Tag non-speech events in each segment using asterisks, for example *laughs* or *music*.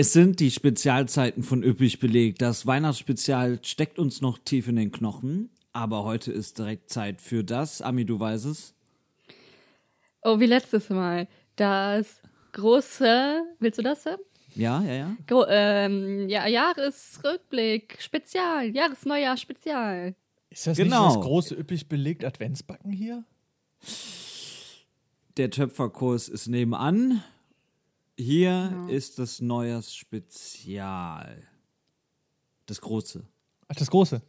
Es sind die Spezialzeiten von üppig belegt. Das Weihnachtsspezial steckt uns noch tief in den Knochen. Aber heute ist direkt Zeit für das. Ami, du weißt es. Oh, wie letztes Mal. Das große, willst du das hören? Ja, ja, ja. Gro ähm, ja, Jahresrückblick, Spezial, Jahresneujahr, Spezial. Ist das Genau. nicht das große üppig belegt Adventsbacken hier? Der Töpferkurs ist nebenan. Hier ist das Neujahrsspezial. Das große. Ach, das große.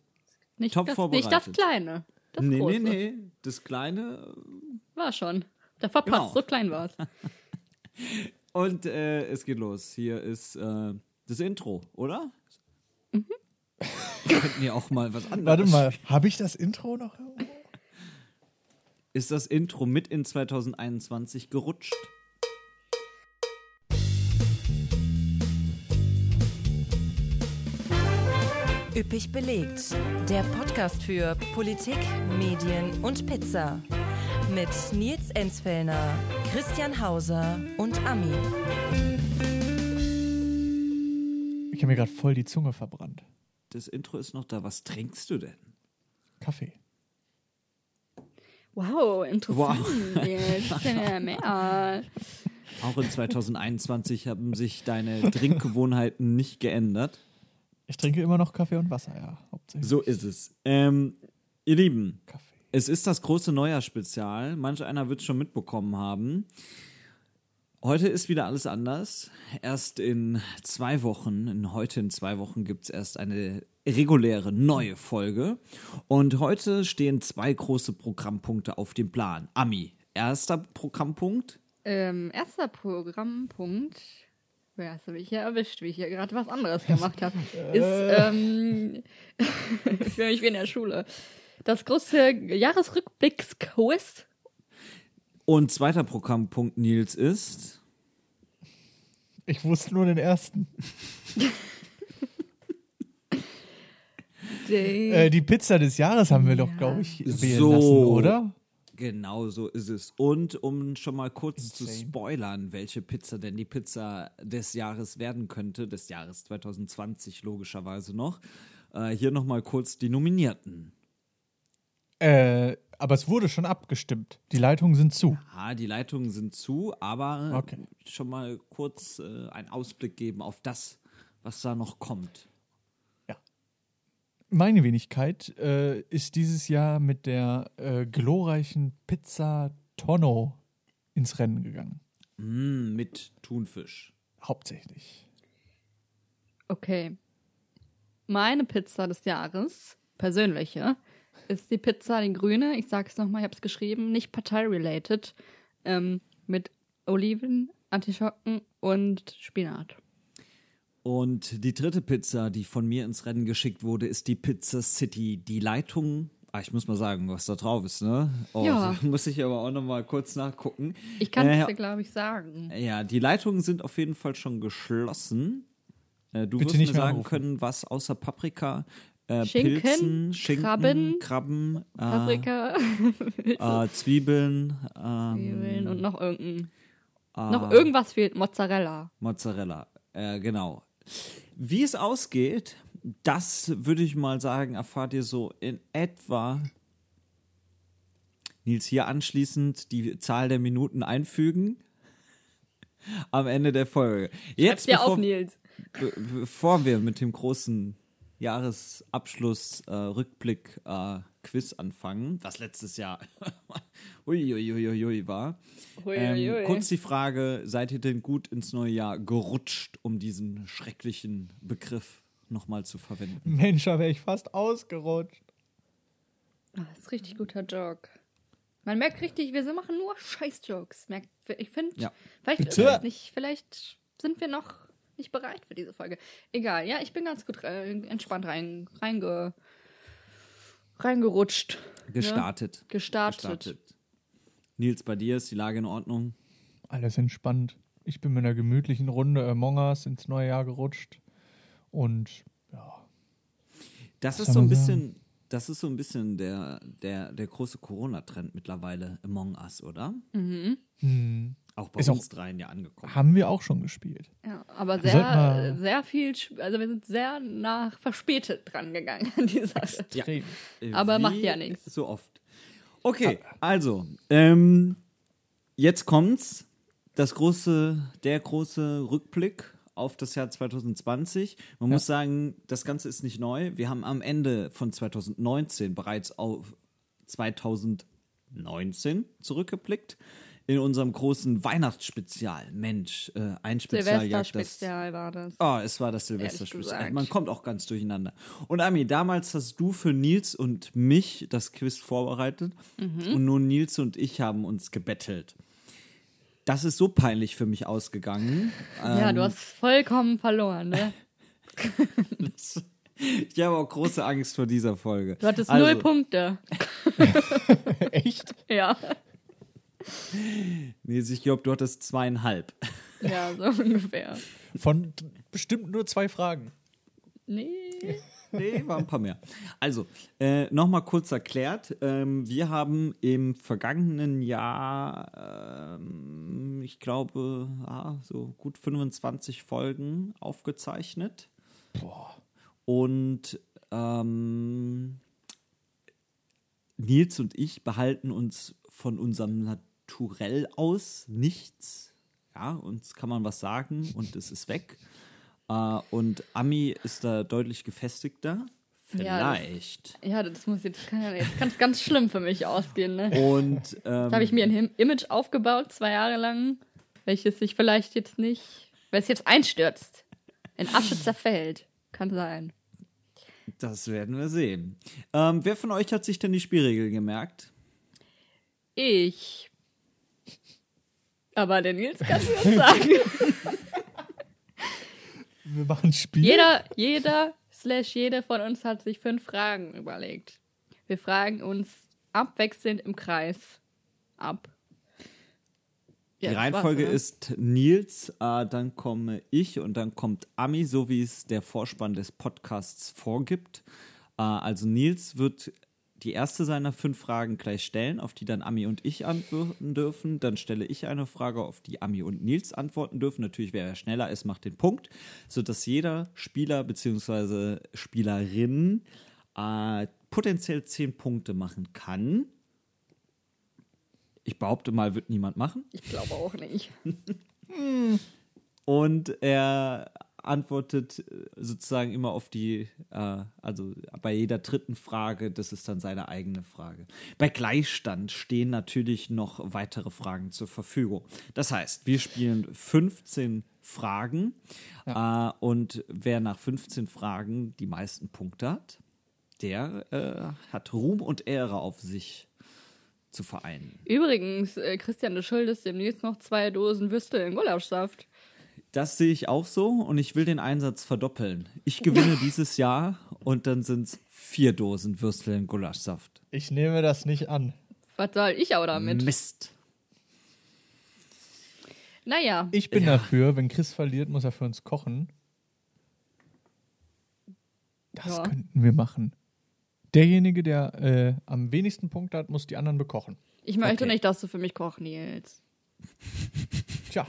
Nicht, Top das, nicht das vorbereitet. kleine. Das nee, große. nee, nee. Das kleine. War schon. Der verpasst, Genau. so klein war es. *laughs* Und äh, es geht los. Hier ist äh, das Intro, oder? Mhm. Könnten ja auch mal was anderes. Warte mal, habe ich das Intro noch? irgendwo? Ist das Intro mit in 2021 gerutscht? Üppig belegt. Der Podcast für Politik, Medien und Pizza. Mit Nils Enzfellner, Christian Hauser und Ami. Ich habe mir gerade voll die Zunge verbrannt. Das Intro ist noch da. Was trinkst du denn? Kaffee. Wow, interessant. Wow. Jetzt *laughs* ja mehr. Auch in 2021 haben sich deine Trinkgewohnheiten nicht geändert. Ich trinke immer noch Kaffee und Wasser, ja. Hauptsächlich So ist es. Ähm, ihr Lieben, Kaffee. es ist das große Neujahrsspezial. Manch einer wird es schon mitbekommen haben. Heute ist wieder alles anders. Erst in zwei Wochen, in heute in zwei Wochen gibt es erst eine reguläre neue Folge. Und heute stehen zwei große Programmpunkte auf dem Plan. Ami, erster Programmpunkt. Ähm, erster Programmpunkt. Ja, hast du mich hier erwischt, wie ich hier gerade was anderes gemacht habe. *laughs* ist, ähm, *laughs* ich fühle mich wie in der Schule. Das große Jahresrückblicksquiz. Und zweiter Programmpunkt, Nils, ist. Ich wusste nur den ersten. *laughs* Äh, die Pizza des Jahres haben wir doch, glaube ich, wählen So. lassen, oder? Genau so ist es. Und um schon mal kurz zu Insane. spoilern, welche Pizza denn die Pizza des Jahres werden könnte, des Jahres 2020 logischerweise noch, äh, hier nochmal kurz die Nominierten. Äh, aber es wurde schon abgestimmt. Die Leitungen sind zu. Ah, die Leitungen sind zu, aber Okay. schon mal kurz äh, einen Ausblick geben auf das, was da noch kommt. Meine Wenigkeit äh, ist dieses Jahr mit der äh, glorreichen Pizza Tonno ins Rennen gegangen. Mm, mit Thunfisch. Hauptsächlich. Okay. Meine Pizza des Jahres, persönliche, ist die Pizza, die grüne. Ich sage es nochmal, ich habe es geschrieben, nicht partei-related. Ähm, mit Oliven, Artischocken und Spinat. Und die dritte Pizza, die von mir ins Rennen geschickt wurde, ist die Pizza City. Die Leitung, ah, ich muss mal sagen, was da drauf ist, ne? Oh, Ja. *laughs* Muss ich aber auch noch mal kurz nachgucken. Ich kann es Äh, dir, glaube ich, sagen. Ja, die Leitungen sind auf jeden Fall schon geschlossen. Äh, du Bitte wirst nicht mir sagen anrufen. können, was außer Paprika, äh, Schinken, Pilzen, Schinken, Krabben, Krabben, äh, Paprika, *laughs* äh, Zwiebeln, ähm, Zwiebeln und noch irgendein. Ah. Noch irgendwas fehlt, Mozzarella. Mozzarella. Äh, genau. Wie es ausgeht, das würde ich mal sagen, erfahrt ihr so in etwa. Nils, hier anschließend die Zahl der Minuten einfügen. *laughs* Am Ende der Folge. Jetzt, bevor, auf, Nils. be bevor wir mit dem großen Jahresabschluss äh, äh, Quiz anfangen, was letztes Jahr *laughs* uiuiuiui war. Ähm, Huiuiui. kurz die Frage, seid ihr denn gut ins neue Jahr gerutscht, um diesen schrecklichen Begriff nochmal zu verwenden? Mensch, da wäre ich fast ausgerutscht. Ah, das ist richtig guter Joke. Man merkt richtig, wir machen nur Scheiß-Jokes. Ich finde, Ja. vielleicht ist Bitte. es nicht, vielleicht sind wir noch nicht bereit für diese Folge. Egal, ja, ich bin ganz gut rein, entspannt rein, reinge, reingerutscht. Gestartet. Gestartet. Nils, bei dir ist die Lage in Ordnung? Alles entspannt. Ich bin mit einer gemütlichen Runde Among Us ins neue Jahr gerutscht. Und ja, Das ist so ein bisschen, das ist so ein bisschen der, der, der große Corona-Trend mittlerweile, Among Us, oder? hm, Auch bei Ist auch- uns dreien ja angekommen. Haben wir auch schon gespielt. Ja, aber sollten sehr, mal- sehr viel, also wir sind sehr nach verspätet dran gegangen an die Sache. Ja. Extrem. Äh, Aber wie macht ja nichts. So oft. Okay, also, ähm, jetzt kommt's. Das große, der große Rückblick auf das Jahr 2020. Man muss sagen, das Ganze ist nicht neu. Wir haben am Ende von 2019 bereits auf 2019 zurückgeblickt. In unserem großen Weihnachtsspezial. Mensch, äh, ein Spezial das. Silvesterspezial war das. Oh, es war das Silvester-Spezial. Man kommt auch ganz durcheinander. Und Ami, damals hast du für Nils und mich das Quiz vorbereitet. Mhm. Und nun Nils und ich haben uns gebettelt. Das ist so peinlich für mich ausgegangen. ja, du hast vollkommen verloren, ne? *laughs* Ich habe auch große Angst vor dieser Folge. Du hattest Also, null Punkte. *laughs* Echt? Ja. Nils, ich glaube, du hattest zweieinhalb. Ja, *laughs* so ungefähr. Von bestimmt nur zwei Fragen. Nee. Nee, war ein paar mehr. Also, äh, nochmal kurz erklärt. Ähm, wir haben im vergangenen Jahr, ähm, ich glaube, ah, so gut 25 Folgen aufgezeichnet. Und ähm, Nils und ich behalten uns von unserem Naturell aus nichts. Ja, uns kann man was sagen und es ist weg. Äh, und Ami ist da deutlich gefestigter. Ja, das- Vielleicht. Ja, das muss jetzt, kann jetzt kann es ganz schlimm für mich ausgehen, ne? und ähm, Da habe ich mir ein Him- Image aufgebaut, zwei Jahre lang, welches sich vielleicht jetzt nicht, weil es jetzt einstürzt, in Asche zerfällt. Kann sein. das werden wir sehen. Ähm, wer von euch hat sich denn die Spielregeln gemerkt? Ich. Aber der Nils kann mir uns sagen. *laughs* Wir machen ein Spiel. Jeder, jeder slash jede von uns hat sich fünf Fragen überlegt. Wir fragen uns abwechselnd im Kreis ab. Ja, die Reihenfolge oder? ist Nils, äh, dann komme ich und dann kommt Ami, so wie es der Vorspann des Podcasts vorgibt. Äh, also Nils wird die erste seiner fünf Fragen gleich stellen, auf die dann Ami und ich antworten dürfen. Dann stelle ich eine Frage, auf die Ami und Nils antworten dürfen. Natürlich, wer schneller ist, macht den Punkt, sodass jeder Spieler bzw. Spielerin äh, potenziell zehn Punkte machen kann. Ich behaupte mal, wird niemand machen. Ich glaube auch nicht. *laughs* Und er antwortet äh, sozusagen immer auf die, äh, also bei jeder dritten Frage, das ist dann seine eigene Frage. Bei Gleichstand stehen natürlich noch weitere Fragen zur Verfügung. Das heißt, wir spielen 15 Fragen äh, und wer nach 15 Fragen die meisten Punkte hat, der äh, hat Ruhm und Ehre auf sich zu vereinen. Übrigens, äh, Christian, du schuldest dem Nils noch zwei Dosen Würstel in Gulaschsaft. Das sehe ich auch so und ich will den Einsatz verdoppeln. Ich gewinne dieses Jahr und dann sind es vier Dosen Würstel in Gulaschsaft. Ich nehme das nicht an. Was soll ich auch damit? Mist. Naja, Ich bin Ja. dafür, wenn Chris verliert, muss er für uns kochen. Das Ja. könnten wir machen. Derjenige, der äh, am wenigsten Punkte hat, muss die anderen bekochen. ich möchte Okay. nicht, dass du für mich kochst, Nils. Tja,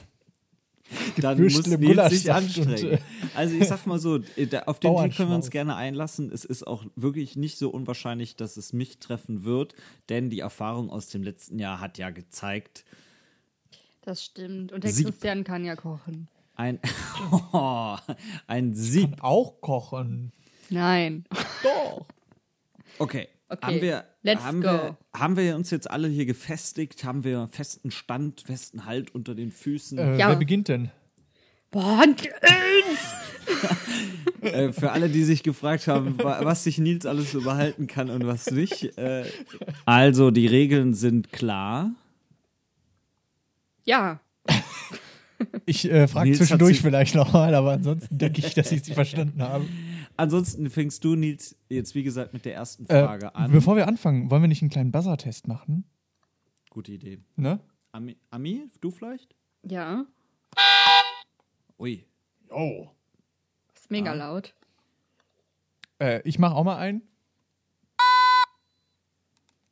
Dann muss Nils sich anstrengen. äh, Also ich sag mal so, äh, auf den Deal können wir uns gerne einlassen. Es ist auch wirklich nicht so unwahrscheinlich, dass es mich treffen wird, denn die Erfahrung aus dem letzten Jahr hat ja gezeigt, Das stimmt. Und der Sieb. Christian kann ja kochen. ein, *laughs* *laughs* ein Sieg kann auch kochen. Nein. Doch. Okay. Okay, Haben wir, let's haben, go. Wir, haben wir uns jetzt alle hier gefestigt? Haben wir festen Stand, festen Halt unter den Füßen? Äh, Ja. Wer beginnt denn? Boah, Nils! *laughs* Äh, für alle, die sich gefragt haben, wa- was sich Nils alles so behalten kann und was nicht. Äh, also, die Regeln sind klar. Ja, Ich äh, frage zwischendurch vielleicht nochmal, aber ansonsten denke ich, dass ich sie verstanden habe. Ansonsten fängst du, Nils, jetzt wie gesagt mit der ersten Äh, Frage an. bevor wir anfangen, wollen wir nicht einen kleinen Buzzer-Test machen? Gute Idee. Ne? Ami, Ami, du vielleicht? ja. Ui. Oh. Ist mega laut. Äh, ich mache auch mal einen.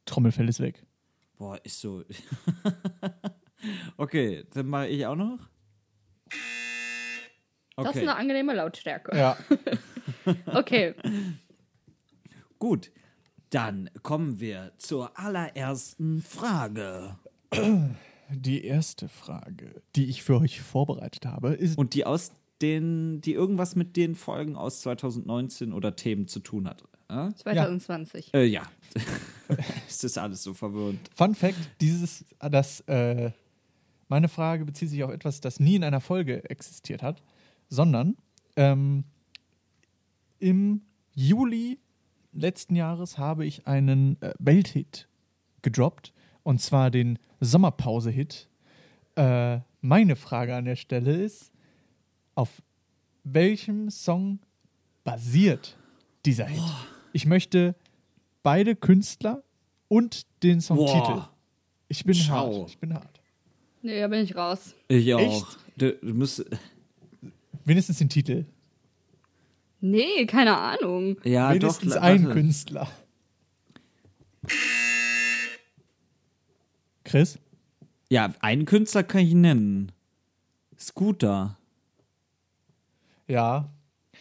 Trommelfell ist weg. Boah, ist so. *laughs* Okay, dann mache ich auch noch. Das ist Okay, eine angenehme Lautstärke. Ja. *laughs* Okay. gut. Dann kommen wir zur allerersten Frage. Die erste Frage, die ich für euch vorbereitet habe, ist. Und die aus den, die irgendwas mit den Folgen aus 2019 oder Themen zu tun hat. Ja, 2020. äh, ja. *laughs* es ist alles so verwirrend. Fun Fact: dieses, das, äh, meine Frage bezieht sich auf etwas, das nie in einer Folge existiert hat, sondern ähm, im Juli letzten Jahres habe ich einen äh, Welthit gedroppt und zwar den Sommerpause-Hit. Äh, meine Frage an der Stelle ist: Auf welchem Song basiert dieser Hit? Ich möchte beide Künstler und den Songtitel. Boah. Ich bin Schau. hart. Ich bin hart. Nee, da bin ich raus. Ich auch. Echt? Du, du musst, Wenigstens den Titel. Nee, keine Ahnung. ja, Wenigstens doch, ein warte. Künstler. Chris? Ja, einen Künstler kann ich nennen. Scooter. Ja,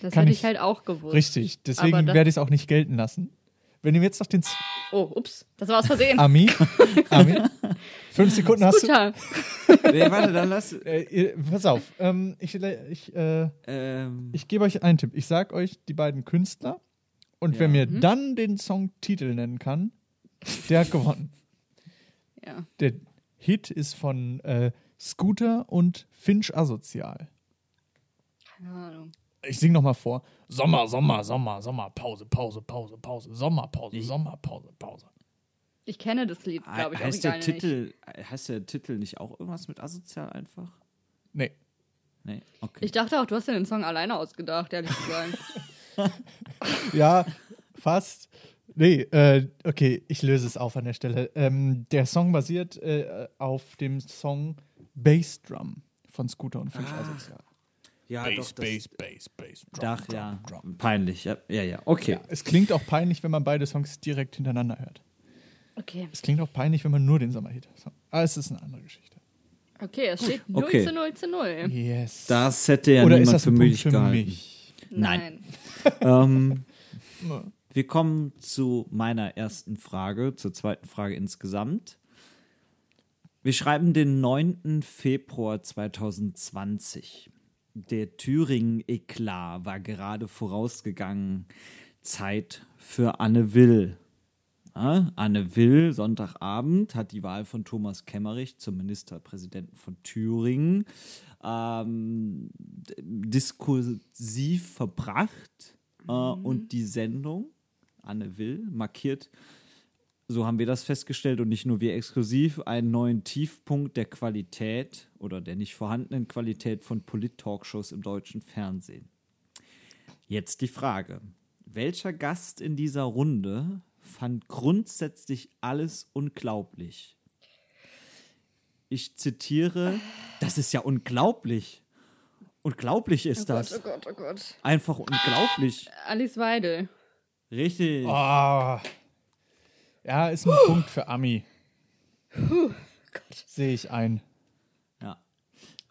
Das hätte ich- ich halt auch gewusst. richtig. Deswegen werde ich es auch nicht gelten lassen. Wenn du mir jetzt noch den Z Oh, ups. Das war aus Versehen. Ami, *laughs* Ami, fünf Sekunden hast du. Guter. Nee, warte, dann lass. Äh, pass auf, ähm, ich, ich, äh, Ähm, ich gebe euch einen Tipp. Ich sag euch die beiden Künstler und Ja. wer mir dann den Songtitel nennen kann, der hat gewonnen. Ja. Der Hit ist von äh, Scooter und Finch Asozial. Keine Ahnung. Ich sing noch mal vor. Sommer, Sommer, Sommer, Sommer, Pause, Pause, Pause, Pause, Sommerpause, Sommerpause, Pause. Ich kenne das Lied, glaube ich, heißt, der original nicht. Titel, heißt der Titel nicht auch irgendwas mit asozial einfach? Nee. Nee, okay. Ich dachte auch, du hast dir den Song alleine ausgedacht, ehrlich zu sein. *laughs* *laughs* Ja, fast. Nee, äh, okay, ich löse es auf an der Stelle. Ähm, der Song basiert äh, auf dem Song Bass Drum von Scooter und Finch Asozial. Ja, doch, das, Bass, Bass, Drum, Ach, ja, peinlich. Ja, ja, ja. okay. Es klingt auch peinlich, wenn man beide Songs direkt hintereinander hört. Okay. Es klingt auch peinlich, wenn man nur den Sommerhit hört. Aber es ist eine andere Geschichte. Okay, es steht 0 Okay. zu 0 zu 0. Yes. Das hätte ja Oder ist niemand das für ein Punkt möglich für gehalten. mich? Nein. *laughs* ähm, wir kommen zu meiner ersten Frage, zur zweiten Frage insgesamt. Wir schreiben den 9. Februar 2020. Der Thüringen-Eklat war gerade vorausgegangen. Zeit für Anne Will. Ja, Anne Will, Sonntagabend, hat die Wahl von Thomas Kemmerich zum Ministerpräsidenten von Thüringen ähm, diskursiv verbracht äh, und die Sendung, Anne Will, markiert, so haben wir das festgestellt und nicht nur wir exklusiv, einen neuen Tiefpunkt der Qualität oder der nicht vorhandenen Qualität von Polit-Talkshows im deutschen Fernsehen. Jetzt die Frage: Welcher Gast in dieser Runde fand grundsätzlich alles unglaublich? Ich zitiere: Das ist ja unglaublich. Unglaublich ist Oh das. Gott, oh Gott, oh Gott. Einfach unglaublich. Alice Weidel. Richtig. Ah. Ja, ist ein Punkt für Ami. Sehe ich ein. Ja.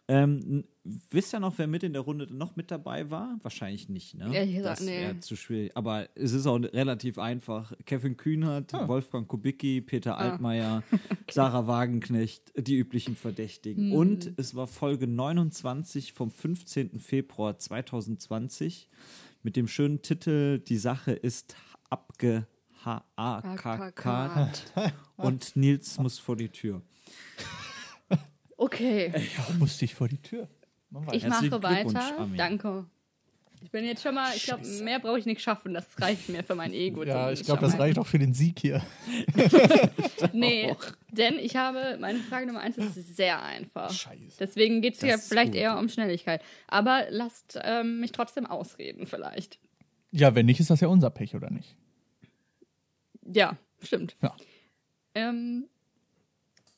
Ähm, wisst ihr noch, wer mit in der Runde noch mit dabei war? Wahrscheinlich nicht, ne? Ehrlich gesagt, das wäre nee. zu schwierig. Aber es ist auch relativ einfach. Kevin Kühnert, Wolfgang Kubicki, Peter Altmaier, *laughs* Sarah Wagenknecht, die üblichen Verdächtigen. Und es war Folge 29 vom 15. Februar 2020 mit dem schönen Titel Die Sache ist abgehakt und Nils muss vor die Tür. Okay, Ja, musste ich vor die Tür. Ich mache weiter. Danke. Ich bin jetzt schon mal, ich glaube, mehr brauche ich nicht schaffen. Das reicht mir für mein Ego. Ja, ich glaube, das reicht auch für den Sieg hier. *laughs* Nee, *laughs* denn ich habe, meine Frage Nummer eins ist sehr einfach. Scheiße. Deswegen geht es ja vielleicht gut. eher um Schnelligkeit. Aber lasst ähm, mich trotzdem ausreden, vielleicht. Ja, wenn nicht, ist das ja unser Pech, oder nicht? Ja, stimmt. Ja. Ähm,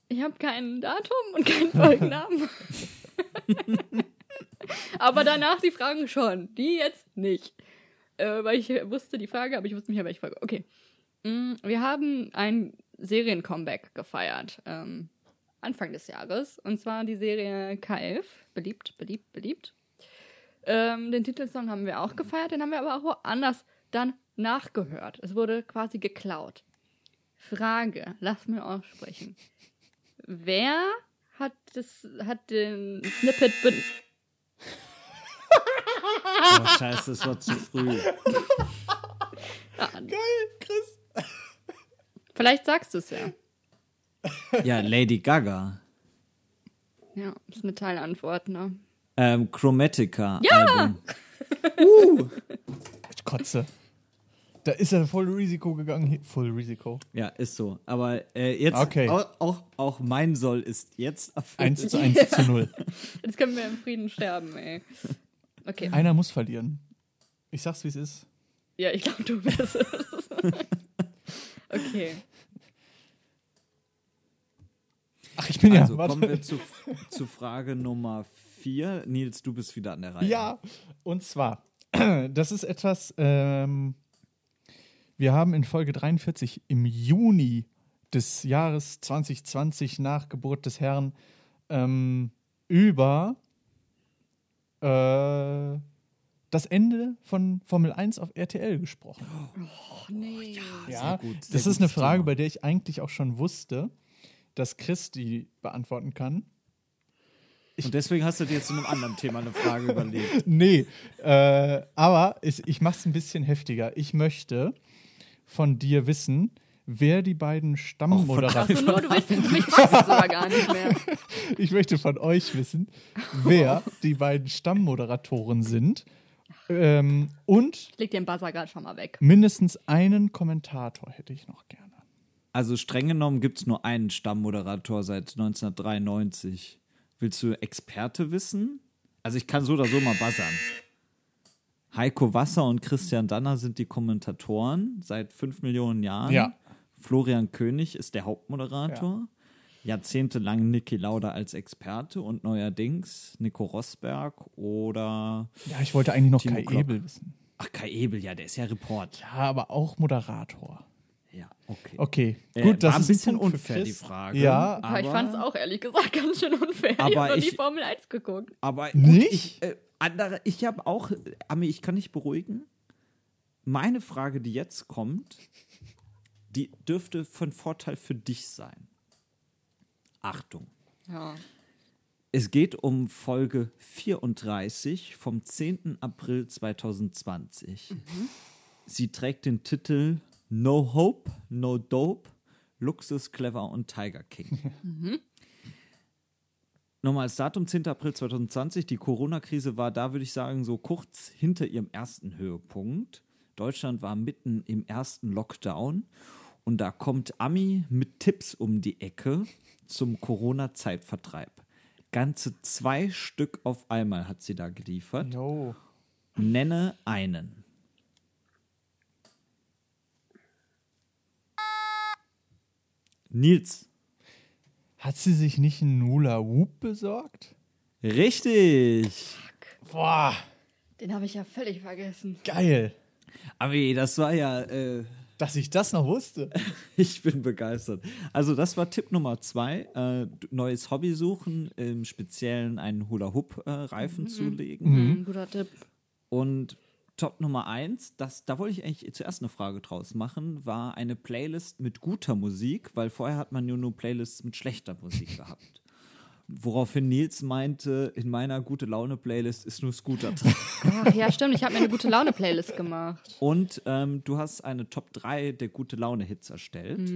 ich habe kein Datum und keinen Folgennamen. *laughs* aber danach die Fragen schon. Die jetzt nicht. Äh, weil ich wusste die Frage, aber ich wusste nicht welche Frage. Okay. Mm, Wir haben ein Serien-Comeback gefeiert. Ähm, Anfang des Jahres. Und zwar die Serie K11. Beliebt, beliebt, beliebt. Ähm, den Titelsong haben wir auch gefeiert, den haben wir aber auch woanders dann nachgehört. Es wurde quasi geklaut. Frage, lass mir aussprechen. Wer hat, das, hat den Snippet ben Oh, scheiße, das war zu früh. Geil, Chris. Vielleicht sagst du es ja. Ja, Lady Gaga. Ja, ist eine Teilantwort, ne? Ähm, Chromatica. Ja! Album. Ich *laughs* kotze. Da ist er voll Risiko gegangen. Voll Risiko. Ja, ist so. Aber äh, jetzt Okay. auch, auch, auch mein Soll ist jetzt erfüllt. 1 zu 1 zu 0. *laughs* Jetzt können wir im Frieden sterben, ey. Okay. Einer muss verlieren. Ich sag's, wie es ist. Ja, ich glaube, du bist es. *laughs* okay. Ach, ich bin Also ja. Warte. kommen wir zu, zu Frage Nummer vier. Nils, du bist wieder an der Reihe. Ja, und zwar, *clears throat* das ist etwas, ähm, wir haben in Folge 43 im Juni des Jahres 2020 nach Geburt des Herrn ähm, über äh, das Ende von Formel 1 auf RTL gesprochen. Oh, nee. Ja, gut, sehr das ist eine Frage, Thema. bei der ich eigentlich auch schon wusste, dass Chris die beantworten kann. Und deswegen hast du dir zu einem anderen Thema eine Frage überlegt. *laughs* Nee, äh, aber ich, ich mache es ein bisschen heftiger. Ich möchte von dir wissen, wer die beiden Stammmoderatoren. Also nur, du willst mich *laughs* sogar gar nicht mehr. ich möchte von euch wissen, wer die beiden Stammmoderatoren sind. Ähm, und Ich leg den Buzzer gerade schon mal weg. mindestens einen Kommentator hätte ich noch gerne. Also streng genommen gibt es nur einen Stammmoderator seit 1993. Willst du Experte wissen? Also ich kann so oder so mal buzzern. Heiko Wasser und Christian Danner sind die Kommentatoren seit fünf Millionen Jahren. Ja. Florian König ist der Hauptmoderator. Jahrzehntelang Niki Lauda als Experte und neuerdings Nico Rosberg oder Ja, ich wollte eigentlich noch Timo Kai Glock. Ebel wissen. ach Kai Ebel, ja, der ist ja Report. Ja, aber auch Moderator. Ja, okay. Okay, Äh, gut, das war ein ist bisschen für unfair, Chris. die Frage. Ja, Aber ich fand es auch ehrlich gesagt ganz schön unfair. ich Aber habe noch nie ich- Formel 1 geguckt. Aber Nicht? Gut, ich, äh, andere, ich habe auch, äh, Ami, ich kann dich beruhigen. Meine Frage, die jetzt kommt, die dürfte von Vorteil für dich sein. Achtung. Ja. Es geht um Folge 34 vom 10. April 2020. Sie trägt den Titel No Hope, No Dope, Luxus, Clever und Tiger King. Nochmal als Datum 10. April 2020. Die Corona-Krise war da, würde ich sagen, so kurz hinter ihrem ersten Höhepunkt. Deutschland war mitten im ersten Lockdown. Und da kommt Ami mit Tipps um die Ecke zum Corona-Zeitvertreib. Ganze zwei Stück auf einmal hat sie da geliefert. Jo. Nenne einen. Nils. Hat sie sich nicht einen Nula Whoop besorgt? Richtig. Boah, Den habe ich ja völlig vergessen. geil, Aber das war ja, äh, dass ich das noch wusste. *laughs* ich bin begeistert. Also das war Tipp Nummer zwei. Äh, neues Hobby suchen, im Speziellen einen Hula-Hoop-Reifen zulegen. Mhm. Guter Tipp. Und Top Nummer eins, das, da wollte ich eigentlich zuerst eine Frage draus machen, war eine Playlist mit guter Musik, weil vorher hat man nur nur Playlists mit schlechter Musik gehabt. Woraufhin Nils meinte, in meiner gute Laune-Playlist ist nur Scooter drin. Ach ja, stimmt. Ich habe mir eine gute Laune-Playlist gemacht. Und ähm, du hast eine Top 3 der gute Laune-Hits erstellt.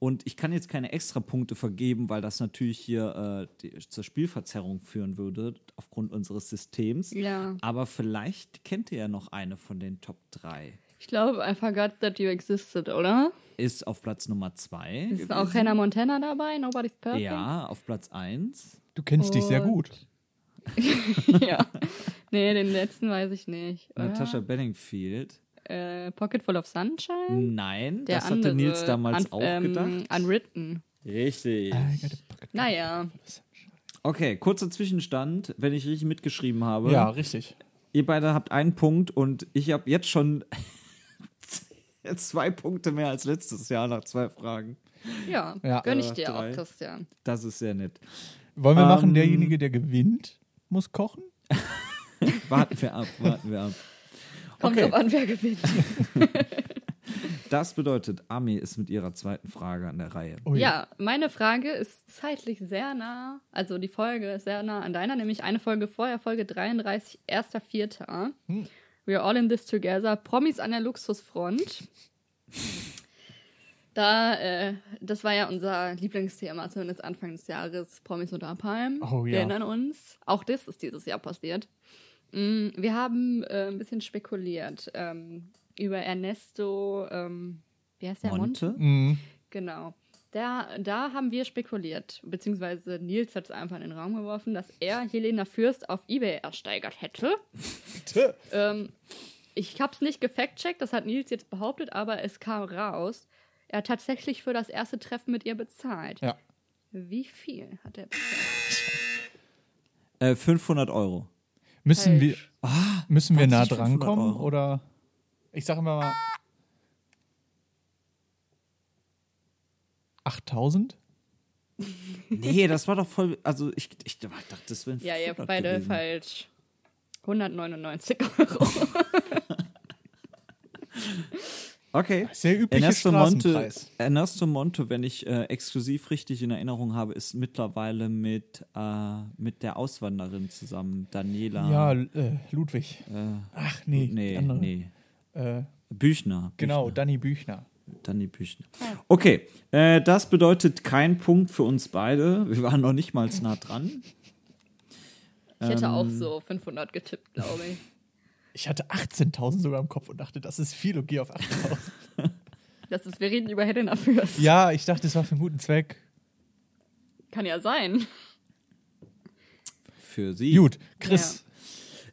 Und ich kann jetzt keine Extrapunkte vergeben, weil das natürlich hier äh, die, zur Spielverzerrung führen würde, aufgrund unseres Systems. Ja. Aber vielleicht kennt ihr ja noch eine von den Top 3. Ich glaube, I forgot that you existed, oder? Ist auf Platz Nummer 2. Ist auch Hannah Montana dabei? Nobody's Perfect? Ja, auf Platz 1. Du kennst dich sehr Und- gut. *laughs* ja. Nee, den letzten weiß ich nicht. Oder? Natasha Bedingfield. Äh, Pocket Full of Sunshine? Nein, Der das hatte andere. Nils damals Un- auch ähm, gedacht. Unwritten. Richtig. Naja. Okay, kurzer Zwischenstand, wenn ich richtig mitgeschrieben habe. Ja, richtig. Ihr beide habt einen Punkt und ich habe jetzt schon *laughs* Zwei Punkte mehr als letztes Jahr nach zwei Fragen. Ja, Ja. gönn ich Äh, dir drei. auch, Christian. Das ist sehr nett. Wollen wir machen, Ähm, derjenige, der gewinnt, muss kochen? *laughs* Warten wir ab, warten wir ab. Kommt Okay. drauf an, wer gewinnt. *laughs* Das bedeutet, Ami ist mit ihrer zweiten Frage an der Reihe. Oh Ja, meine Frage ist zeitlich sehr nah, also die Folge ist sehr nah an deiner, nämlich eine Folge vorher, Folge 33, 1.4. Hm. We are all in this together. Promis an der Luxusfront. *laughs* Da, äh, das war ja unser Lieblingsthema, zumindest Anfang des Jahres, Promis unter Palm. Oh ja. Wir erinnern uns. Auch das ist dieses Jahr passiert. Mm, Wir haben äh, ein bisschen spekuliert ähm, über Ernesto, ähm, wie heißt der? Monte? Mhm. Genau. Da, da haben wir spekuliert, beziehungsweise Nils hat es einfach in den Raum geworfen, dass er Helena Fürst auf Ebay ersteigert hätte. ähm, ich habe es nicht gefact-checkt, das hat Nils jetzt behauptet, aber es kam raus. Er hat tatsächlich für das erste Treffen mit ihr bezahlt. Ja. Wie viel hat er bezahlt? Äh, 500 Euro. Müssen wir, Falsch. müssen wir nah 500 drankommen Euro. oder ich sage immer mal 8000? Nee, das war doch voll. Also, ich, ich dachte, das wären Ja, ihr 500 habt beide gewesen. falsch. 199 *laughs* Euro. *laughs* Okay. Das ist der übliche Ernesto Monte. Ernesto Monte, wenn ich äh, exklusiv richtig in Erinnerung habe, ist mittlerweile mit, äh, mit der Auswanderin zusammen, Daniela. Ja, äh, Ludwig. äh, Ach nee, nee, andere. nee. Äh, Büchner. genau, Büchner. Danny Büchner. Danny Büchner. Okay, äh, das bedeutet kein Punkt für uns beide. Wir waren noch nicht mal nah dran. Ich hätte auch Ähm. so 500 getippt, glaube ich. Ich hatte 18.000 sogar im Kopf und dachte, das ist viel und gehe auf 8.000. *laughs* Das ist, wir reden über Helena Fürst. ja, ich dachte, es war für einen guten Zweck. Kann ja sein. Für sie. Gut, Chris.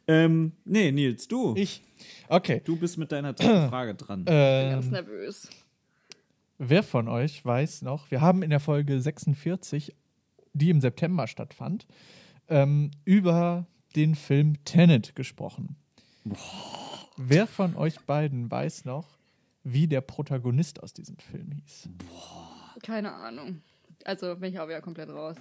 Ähm, nee, Nils, du. Ich. Okay. Du bist mit deiner dritten *clears throat* Frage dran. Bin ganz Ähm, nervös. wer von euch weiß noch, wir haben in der Folge 46, die im September stattfand, ähm, über den Film Tenet gesprochen. Wer von euch beiden weiß noch, wie der Protagonist aus diesem Film hieß? Keine Ahnung. Also bin ich auch wieder komplett raus.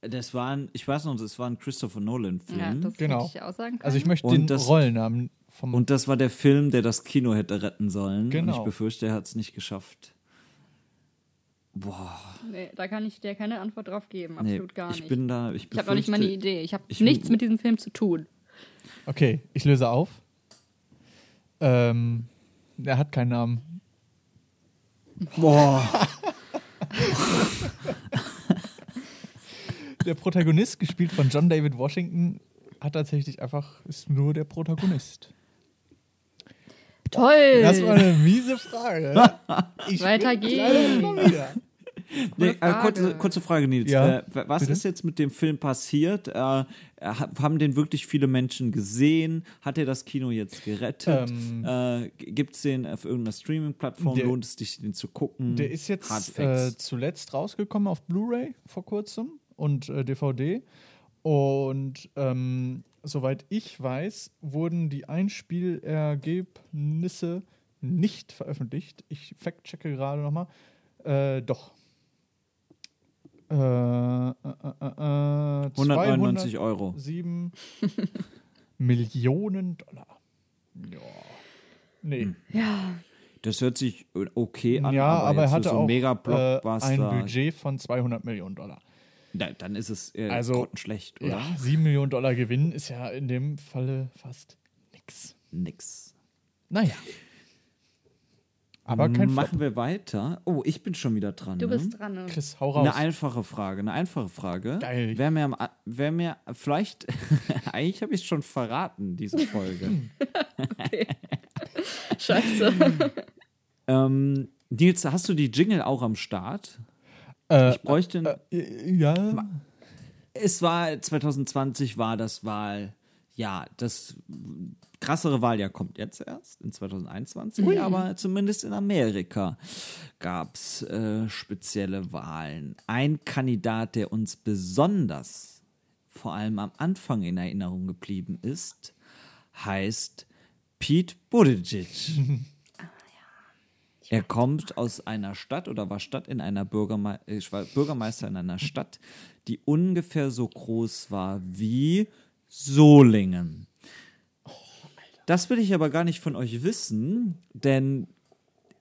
Das war ein, ich weiß noch, das war ein Christopher Nolan-Film. Ja, das Genau. ich auch sagen können. Also ich möchte Und den das- Rollennamen vom Und das war der Film, der das Kino hätte retten sollen. Und Genau. ich befürchte, er hat es nicht geschafft. Boah, nee, da kann ich dir keine Antwort drauf geben. nee, Absolut gar ich nicht. bin da, ich ich habe noch nicht mal eine Idee. Ich habe ich- nichts mit diesem Film zu tun. Okay, ich löse auf. Ähm, er hat keinen Namen. Boah, *laughs* Der Protagonist, gespielt von John David Washington, hat tatsächlich einfach, ist nur der Protagonist. Toll! Das war eine miese Frage. *laughs* Ich Weiter wieder. Nee, äh, Frage. kurze, kurze Frage, Nils. Ja, äh, was bitte? ist jetzt mit dem Film passiert? Äh, ha- haben den wirklich viele Menschen gesehen? Hat er das Kino jetzt gerettet? Ähm, äh, Gibt es den auf irgendeiner Streaming-Plattform? Lohnt es dich, den zu gucken? Der ist jetzt äh, zuletzt rausgekommen auf Blu-ray vor kurzem und äh, DVD. Und ähm, soweit ich weiß, wurden die Einspielergebnisse nicht veröffentlicht. Ich fact-checke gerade nochmal. Äh, doch. Äh, äh, äh, äh, 199 Euro. 207 *laughs* Millionen Dollar. Ja. Nee. ja, Das hört sich okay an, ja, aber, aber, er hatte so, auch ein äh, Budget von 200 Millionen Dollar. Da, dann ist es äh, Also, schlecht, oder? Ja, 7 Millionen Dollar Gewinn ist ja in dem Falle fast nix. Nix. Naja. Aber kein Flop. Machen wir weiter. Oh, ich bin schon wieder dran. du ne? bist dran. Ne? Chris, hau raus. Eine einfache Frage, eine einfache Frage. Geil. Wer mir, am wer mir vielleicht, *laughs* eigentlich habe ich es schon verraten, diese Folge. *laughs* Scheiße. ähm, Nils, hast du die Jingle auch am Start? äh, Ich bräuchte, äh, ja. es war 2020 war das Wahl, ja, das krassere Wahljahr kommt jetzt erst in 2021, aber zumindest in Amerika gab es äh, spezielle Wahlen. Ein Kandidat, der uns besonders vor allem am Anfang in Erinnerung geblieben ist, heißt Pete Buttigieg. *laughs* Er kommt aus einer Stadt oder war Stadt in einer Bürgerme ich war Bürgermeister in einer Stadt, die ungefähr so groß war wie Solingen. Das will ich aber gar nicht von euch wissen, denn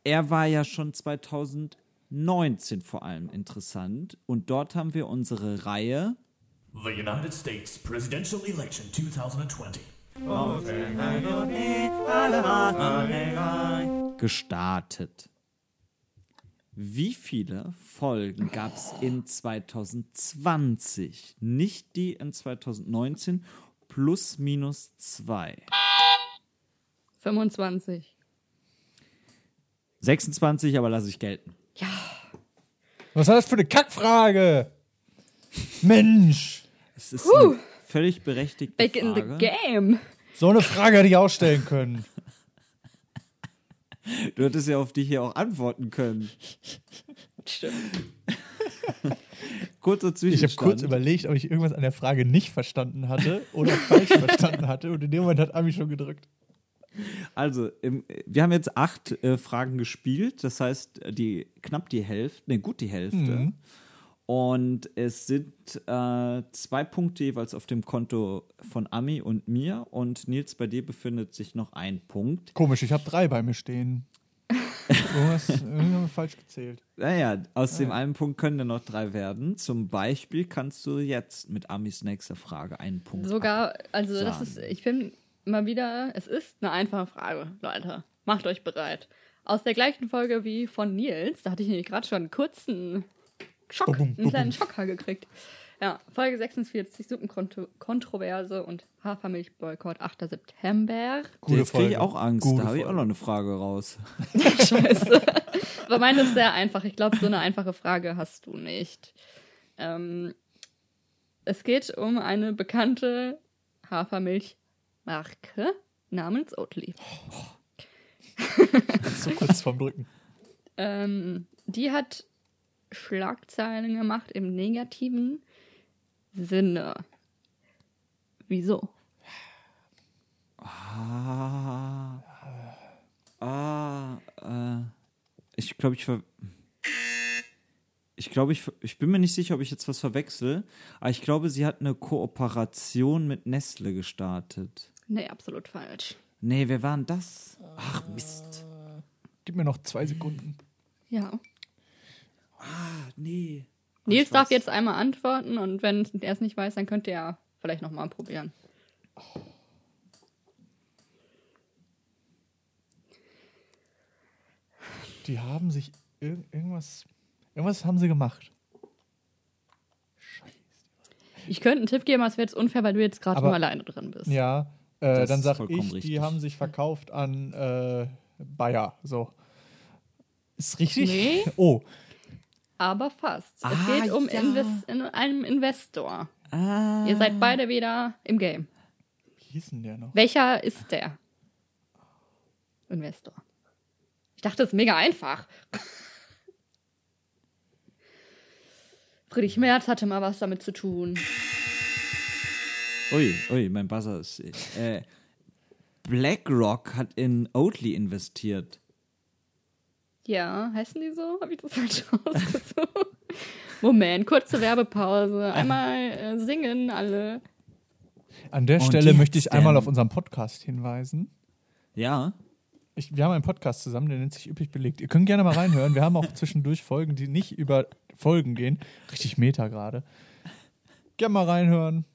er war ja schon 2019 vor allem interessant und dort haben wir unsere Reihe The United States presidential election 2020. gestartet. Wie viele Folgen gab es in 2020? Nicht die in 2019, plus minus zwei. 25. 26, aber lasse ich gelten. Was war das für eine Kackfrage? Mensch, Es ist eine völlig berechtigte Back in the Frage. game. so eine Frage hätte ich auch stellen können. Du hättest ja auf die hier auch antworten können. Stimmt. Kurzer Ich Zwischenstand. habe kurz überlegt, ob ich irgendwas an der Frage nicht verstanden hatte oder falsch *laughs* verstanden hatte. Und in dem Moment hat Ami schon gedrückt. Also, wir haben jetzt acht äh, Fragen gespielt, das heißt, die knapp die Hälfte, ne, gut die Hälfte. Mhm. Und es sind äh, zwei Punkte jeweils auf dem Konto von Ami und mir. Und Nils, bei dir befindet sich noch ein Punkt. Komisch, ich habe drei bei mir stehen. Irgendwas, irgendwas haben wir falsch gezählt. Naja, aus dem einen Punkt können dann noch drei werden. Zum Beispiel kannst du jetzt mit Amis nächster Frage einen Punkt. Sogar, also das ist, ich bin mal wieder, es ist eine einfache Frage, Leute. Macht euch bereit. Aus der gleichen Folge wie von Nils, da hatte ich nämlich gerade schon einen kurzen Schock, Bum, bum, einen kleinen. Schocker gekriegt. Ja, Folge 46, Suppenkontroverse und Hafermilchboykott 8. September. Gute Jetzt kriege ich auch Angst. Gute da habe ich auch noch eine Frage raus. *laughs* *laughs* Scheiße. Aber meine ist sehr einfach. Ich glaube, so eine einfache Frage hast du nicht. Ähm, es geht um eine bekannte Hafermilchmarke namens Oatly. So kurz vorm Drücken. *laughs* Ähm, die hat Schlagzeilen gemacht im negativen Sinne. Wieso? Ah. Ah. Äh, ich glaube, ich ver ich glaube, ich, ich bin mir nicht sicher, ob ich jetzt was verwechsel, aber ich glaube, sie hat eine Kooperation mit Nestle gestartet. Nee, absolut falsch. Nee, wer war denn das? Ach, Mist. Gib mir noch zwei Sekunden. Ja. Nee. Nils darf jetzt einmal antworten und wenn er es nicht weiß, dann könnt ihr ja vielleicht nochmal probieren. Die haben sich ir irgendwas. Irgendwas haben sie gemacht. Ich könnte einen Tipp geben, aber es wäre jetzt unfair, weil du jetzt gerade nur alleine drin bist. Ja, äh, dann sag ich, die richtig. haben sich verkauft an äh, Bayer. So. Ist richtig? Nee. Oh, Aber fast. es Ah, geht um ja. Inves in einem Investor. Ah. Ihr seid beide wieder im Game. wie hieß denn der noch? Welcher ist der Investor? Ich dachte, das ist mega einfach. *laughs* Friedrich Merz hatte mal was damit zu tun. Ui, ui, mein Buzzer ist. Äh, BlackRock hat in Oatly investiert. Ja, heißen die so? Habe ich das falsch *laughs* rausgesucht? Moment, kurze Werbepause. Einmal äh, singen alle. An der Und Stelle möchte ich einmal auf unseren Podcast hinweisen. Ja. Ich, wir haben einen Podcast zusammen, der nennt sich Üppig belegt. Ihr könnt gerne mal reinhören. Wir haben auch zwischendurch Folgen, die nicht über Folgen gehen. Richtig Meta gerade. Gerne mal reinhören.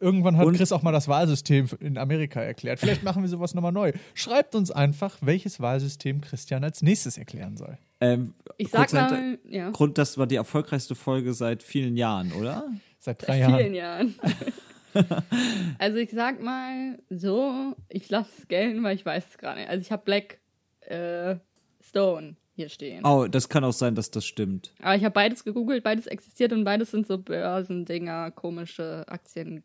Irgendwann hat Und- Chris auch mal das Wahlsystem in Amerika erklärt. Vielleicht machen wir sowas nochmal neu. Schreibt uns einfach, welches Wahlsystem Christian als nächstes erklären soll. Ähm, Ich sag mal, ja. Grund, das war die erfolgreichste Folge seit vielen Jahren, oder? Seit drei vielen Jahren. Jahren. *laughs* also ich sag mal so, ich lasse es gelten, weil ich weiß es gerade nicht. Also ich habe Black äh, Stone hier stehen. Oh, das kann auch sein, dass das stimmt. Aber ich habe beides gegoogelt, beides existiert und beides sind so Börsendinger, komische Aktien,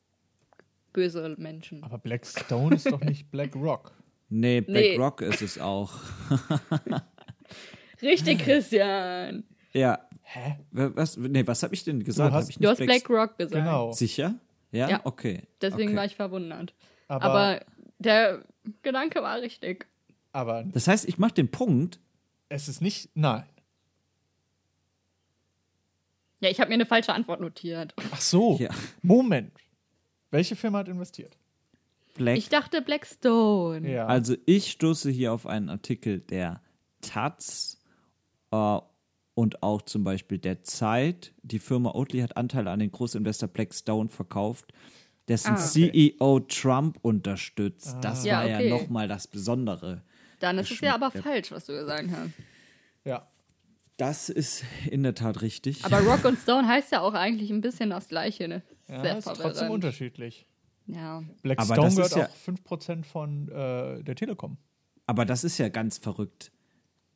böse Menschen. Aber Blackstone ist doch nicht BlackRock. Nee, Nee. BlackRock ist es auch. *laughs* Richtig, Christian. Ja. Hä? Was, nee, was habe ich denn gesagt? hast- Hab ich Du nicht hast Black- BlackRock gesagt. Genau. Sicher? Ja? Ja. Okay. Deswegen okay. war ich verwundert. Aber, Aber der Gedanke war richtig. aber Das heißt, ich mache den Punkt Es ist nicht. Nein. Ja, ich habe mir eine falsche Antwort notiert. Ach so. Ja. Moment. Welche Firma hat investiert? Black. Ich dachte Blackstone. Ja. Also ich stoße hier auf einen Artikel der Taz äh, und auch zum Beispiel der Zeit. Die Firma Oatly hat Anteile an den Großinvestor Blackstone verkauft, dessen Ah, okay. CEO Trump unterstützt. Das Ja, war ja okay. nochmal das Besondere. Dann ist es ja aber falsch, was du gesagt hast. ja. Das ist in der Tat richtig. Aber *laughs* Rock und Stone heißt ja auch eigentlich ein bisschen das Gleiche, ne? Ja, Sehr ist trotzdem unterschiedlich. Ja. Blackstone das gehört ist ja- auch 5% von äh, der Telekom. Aber das ist ja ganz verrückt.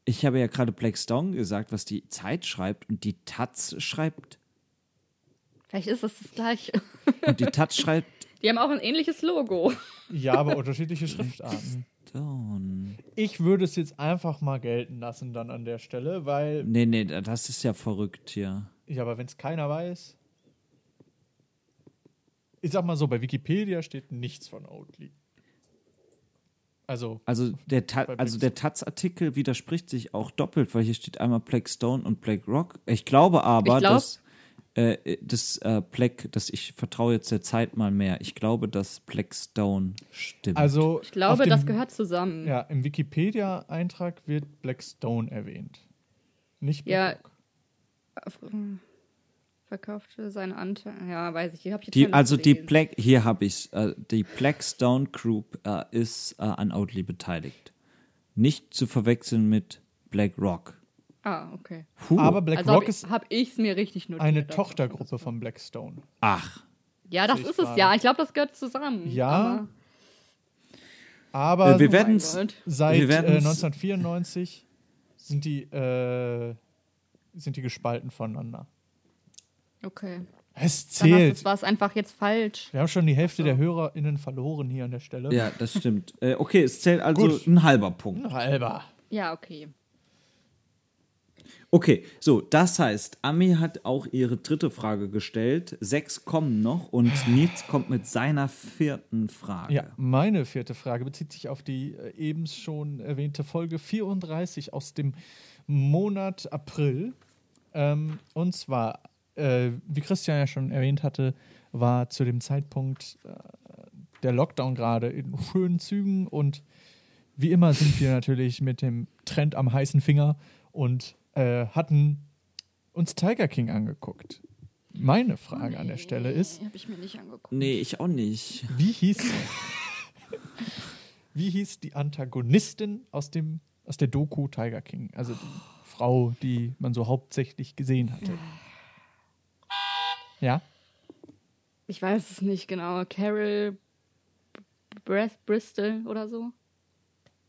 Ich habe ja gerade Blackstone gesagt, was die Zeit schreibt und die Taz schreibt. Vielleicht ist es das Gleiche. *laughs* Und die Taz schreibt *laughs* Die haben auch ein ähnliches Logo. Ja, aber unterschiedliche Schriftarten. Stone. Ich würde es jetzt einfach mal gelten lassen dann an der Stelle, weil, Nee, nee, das ist ja verrückt hier. ja, aber wenn es keiner weiß. Ich sag mal so, bei Wikipedia steht nichts von Oatly. Also, Also der, Ta also der Taz-Artikel widerspricht sich auch doppelt, weil hier steht einmal Blackstone und BlackRock. Ich glaube aber, Ich glaub- dass äh, das äh, Black, dass ich vertraue jetzt der Zeit mal mehr. Ich glaube, dass Blackstone stimmt. also Ich glaube, dem, das gehört zusammen. Ja, im Wikipedia-Eintrag wird Blackstone erwähnt. Nicht Ja. BlackRock. Verkaufte seine Anteile. Ja, weiß ich. ich hab hier die, also die. Black, hier habe ich äh, die Blackstone Group äh, ist äh, an Oatly beteiligt. Nicht zu verwechseln mit BlackRock. Ah, okay. Puh. Aber Also BlackRock habe ist ich, hab ich's mir richtig notiert. eine Das- Tochtergruppe von Blackstone. Ach, Ja, das ich ist es gerade. ja. Ich glaube, das gehört zusammen. Ja, Aber, Aber Äh, wir werden seit wir äh, werden's- 1994 sind die, äh, sind die gespalten voneinander. Okay. Es zählt. du es einfach jetzt falsch. Wir haben schon die Hälfte der HörerInnen verloren hier an der Stelle. ja, das stimmt. äh, okay, es zählt also Gut. ein halber Punkt. Ein halber. Ja, okay. Okay, so, das heißt, Ami hat auch ihre dritte Frage gestellt. Sechs kommen noch und Nils kommt mit seiner vierten Frage. Ja, meine vierte Frage bezieht sich auf die äh, eben schon erwähnte Folge 34 aus dem Monat April. Ähm, und zwar, äh, wie Christian ja schon erwähnt hatte, war zu dem Zeitpunkt äh, der Lockdown gerade in schönen Zügen und wie immer sind wir natürlich mit dem Trend am heißen Finger und äh, hatten uns Tiger King angeguckt. Meine Frage an der Stelle ist, Habe ich mir nicht angeguckt. Nee, ich auch nicht. wie hieß, *laughs* wie hieß die Antagonistin aus, dem, aus der Doku Tiger King? Also die Frau, die man so hauptsächlich gesehen hatte. Ja? Ich weiß es nicht genau. Carol Br Bristol oder so?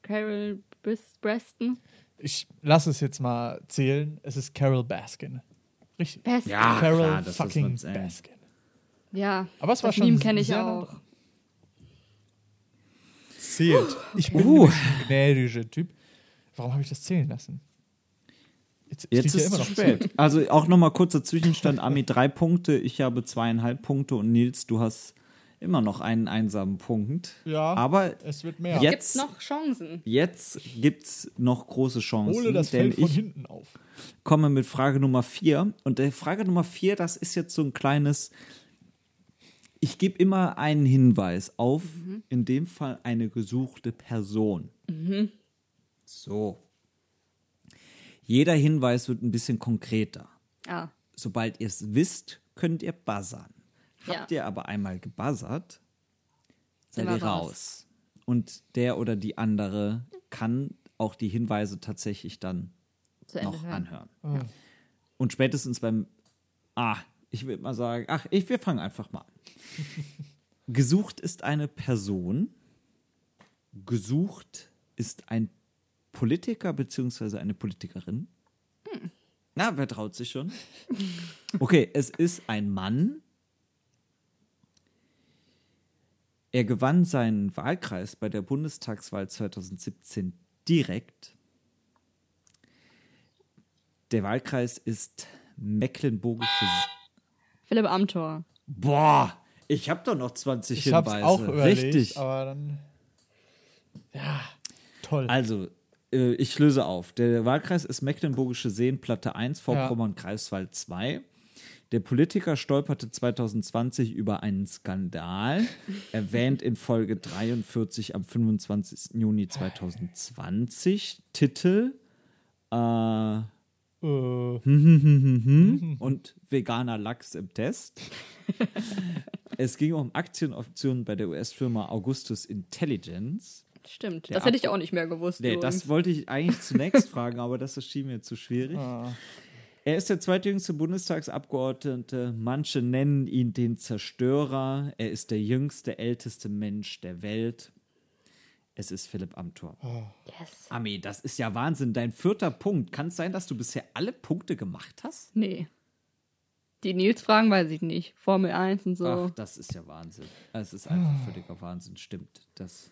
Carol Bris Preston? Ich lasse es jetzt mal zählen. Es ist Carol Baskin. Richtig. Baskin. Ja, Carol klar, das fucking. Baskin. Ja. Aber es war schon Meme kenne ich nah auch. Zählt. Ich bin Uh. ein gnädiger Typ. Warum habe ich das zählen lassen? Jetzt, Jetzt ist ja es zu spät. Also auch nochmal kurzer Zwischenstand. Ami drei Punkte, ich habe zweieinhalb Punkte und Nils, du hast immer noch einen einsamen Punkt. Ja, Aber es wird mehr. Ja. Gibt's noch Chancen? jetzt gibt's noch große Chancen. Hole das denn Feld von ich hinten auf. komme mit Frage Nummer vier. Und der Frage Nummer vier, das ist jetzt so ein kleines. Ich gebe immer einen Hinweis auf, in dem Fall eine gesuchte Person. So. Jeder Hinweis wird ein bisschen konkreter. Ah. Sobald ihr es wisst, könnt ihr buzzern. Habt Ja. ihr aber einmal gebuzzert, seid ihr raus. raus. Und der oder die andere kann auch die Hinweise tatsächlich dann Zu noch hören. anhören. Und spätestens beim Ah, ich würde mal sagen, ach, ich, wir fangen einfach mal an. *laughs* Gesucht ist eine Person. Gesucht ist ein Politiker beziehungsweise eine Politikerin. Na, wer traut sich schon? Okay, es ist ein Mann. Er gewann seinen Wahlkreis bei der Bundestagswahl 2017 direkt. Der Wahlkreis ist Mecklenburgische. Philipp Amthor. Boah, ich habe doch noch 20 Ich hab's Hinweise. auch überlegt, Richtig. aber dann. Ja, toll. Also, Äh, ich löse auf. Der Wahlkreis ist Mecklenburgische Seen, Platte 1, Vorpommern, Greifswald 2. Der Politiker stolperte 2020 über einen Skandal, *laughs* erwähnt in Folge 43 am 25. Juni 2020. Titel äh, Äh, *laughs* und *laughs* veganer Lachs im Test. es ging um Aktienoptionen bei der US-Firma Augustus Intelligence. Stimmt. Der Das hätte ich auch nicht mehr gewusst. Nee, übrigens. das wollte ich eigentlich zunächst fragen, aber das erschien mir zu schwierig. ah. Er ist der zweitjüngste Bundestagsabgeordnete. Manche nennen ihn den Zerstörer. Er ist der jüngste, älteste Mensch der Welt. Es ist Philipp Amthor. yes. Ami, das ist ja Wahnsinn. Dein vierter Punkt. Kann es sein, dass du bisher alle Punkte gemacht hast? Nee. Die Nils-Fragen weiß ich nicht. Formel 1 und so. Ach, das ist ja Wahnsinn. Es ist einfach völliger Wahnsinn. Stimmt. Das.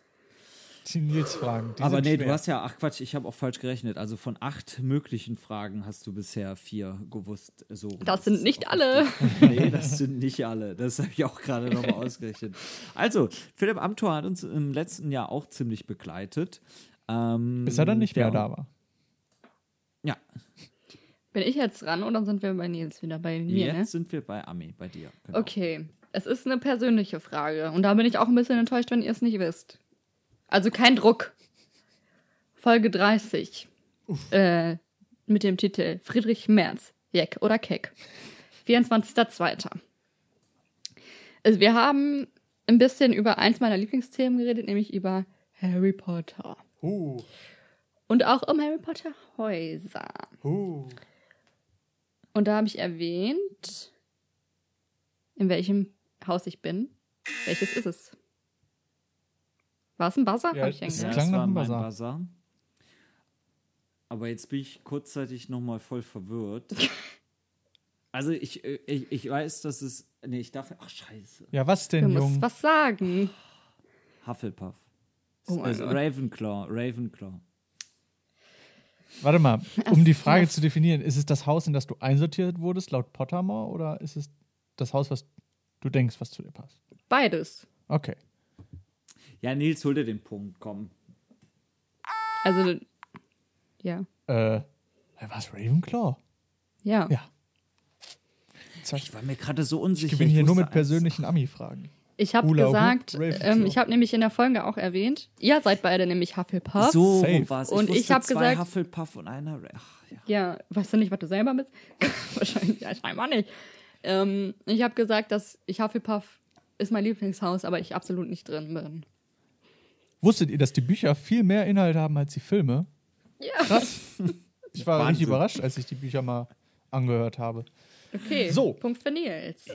Die Nils-Fragen. die Aber sind nee, du schwer. hast ja, ach Quatsch, ich habe auch falsch gerechnet. Also von acht möglichen Fragen hast du bisher vier gewusst. So, Das sind nicht alle. richtig. *laughs* Nee, das sind nicht alle. Das habe ich auch gerade nochmal ausgerechnet. Also, Philipp Amthor hat uns im letzten Jahr auch ziemlich begleitet. Ähm, Bis er dann nicht mehr da war. Ja, Bin ich jetzt dran oder sind wir bei Nils wieder bei mir? jetzt Ne? sind wir bei Ami, bei dir. Genau. Okay. Es ist eine persönliche Frage. Und da bin ich auch ein bisschen enttäuscht, wenn ihr es nicht wisst. Also kein Druck. Folge 30. Äh, mit dem Titel Friedrich Merz, Jeck oder Keck. 24.02. Also wir haben ein bisschen über eins meiner Lieblingsthemen geredet, nämlich über Harry Potter. Uh, Und auch um Harry Potter Häuser. uh. Und da habe ich erwähnt, in welchem Haus ich bin. Welches ist es? War es ein Buzzer? Ja, Hab ich es ja Ja, klang es war mein Buzzer. Buzzer. Aber jetzt bin ich kurzzeitig nochmal voll verwirrt. *laughs* Also ich, äh, ich, ich weiß, dass es. Nee, ich darf. Ach scheiße. Ja, was Du denn, musst Jung? was sagen. Hufflepuff. Oh also. Ravenclaw, Ravenclaw. Warte mal, *laughs* um die Frage zu definieren, ist es das Haus, in das du einsortiert wurdest, laut Pottermore, oder ist es das Haus, was du denkst, was zu dir passt? Beides. Okay. Ja, Nils, hol dir den Punkt, komm. Also, ja. Äh, was, Ravenclaw? Ja. Ja. Zack. Ich war mir gerade so unsicher. Ich gewinne hier nur wusste mit persönlichen Ami-Fragen. Ich habe gesagt, ähm, ich habe nämlich in der Folge auch erwähnt, ihr seid beide nämlich Hufflepuff. So war es. Und ich wusste hab zwei gesagt- Hufflepuff und einer. Ach, ja. Ja, weißt du nicht, was du selber bist? *laughs* Wahrscheinlich, ja, scheinbar nicht. Ähm, ich habe gesagt, dass ich Hufflepuff ist mein Lieblingshaus, aber ich absolut nicht drin bin. Wusstet ihr, dass die Bücher viel mehr Inhalt haben als die Filme? Ja. Krass. *laughs* Ich war Wahnsinn. richtig überrascht, als ich die Bücher mal angehört habe. Okay, So. Punkt für Nils.